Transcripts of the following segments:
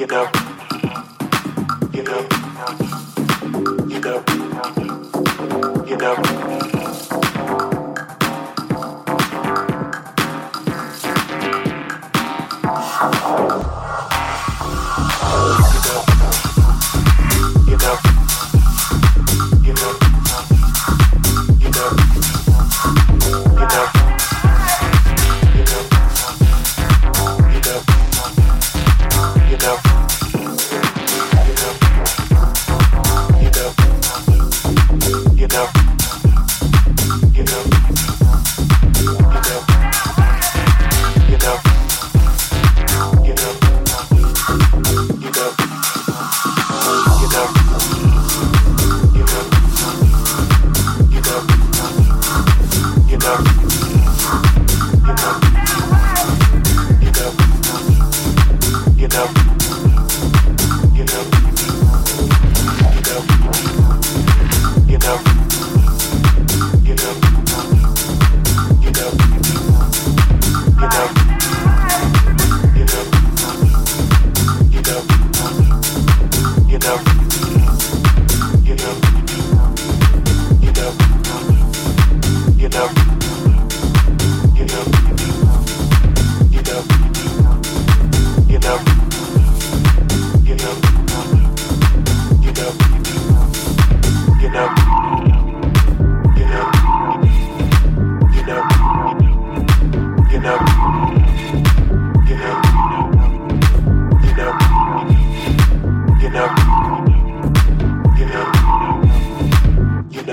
you know, you know, you know.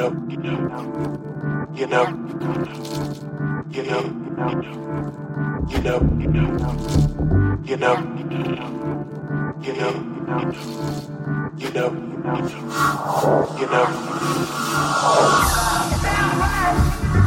know, you know, you know, you know, you know, you know, you know, you know, you know, you know, you know, you know.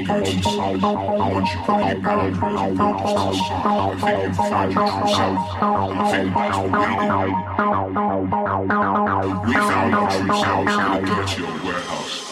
true selves in a dirty warehouse.